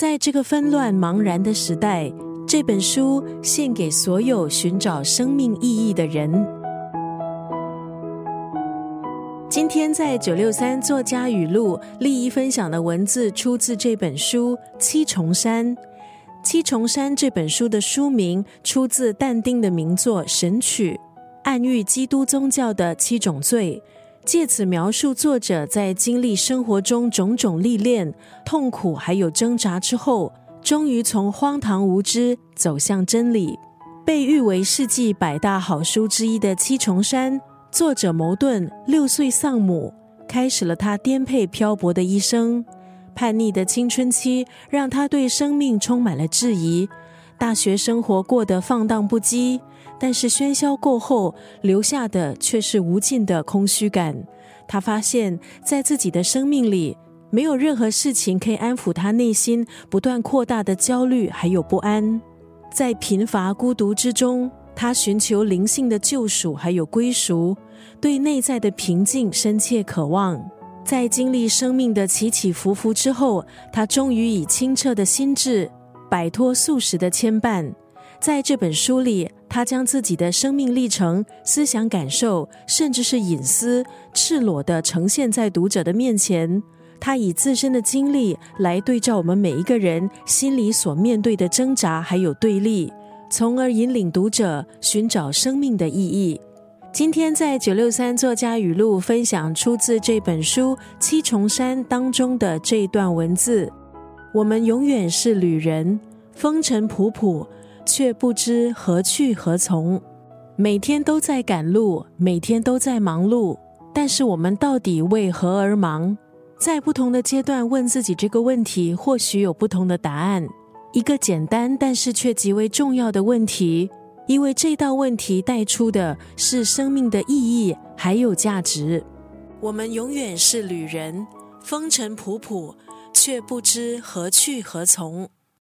在这个纷乱茫然的时代，这本书献给所有寻找生命意义的人。今天在九六三作家语录利益分享的文字，出自这本书《七重山》。《七重山》这本书的书名出自但丁的名作《神曲》，暗喻基督宗教的七种罪。借此描述作者在经历生活中种种历练、痛苦还有挣扎之后，终于从荒唐无知走向真理。被誉为世纪百大好书之一的《七重山》，作者矛盾六岁丧母，开始了他颠沛漂泊的一生。叛逆的青春期让他对生命充满了质疑，大学生活过得放荡不羁。但是喧嚣过后，留下的却是无尽的空虚感。他发现，在自己的生命里，没有任何事情可以安抚他内心不断扩大的焦虑还有不安。在贫乏孤独之中，他寻求灵性的救赎还有归属，对内在的平静深切渴望。在经历生命的起起伏伏之后，他终于以清澈的心智摆脱素食的牵绊。在这本书里，他将自己的生命历程、思想感受，甚至是隐私，赤裸的呈现在读者的面前。他以自身的经历来对照我们每一个人心里所面对的挣扎，还有对立，从而引领读者寻找生命的意义。今天在九六三作家语录分享出自这本书《七重山》当中的这段文字：我们永远是旅人，风尘仆仆。却不知何去何从，每天都在赶路，每天都在忙碌。但是我们到底为何而忙？在不同的阶段问自己这个问题，或许有不同的答案。一个简单但是却极为重要的问题，因为这道问题带出的是生命的意义还有价值。我们永远是旅人，风尘仆仆，却不知何去何从。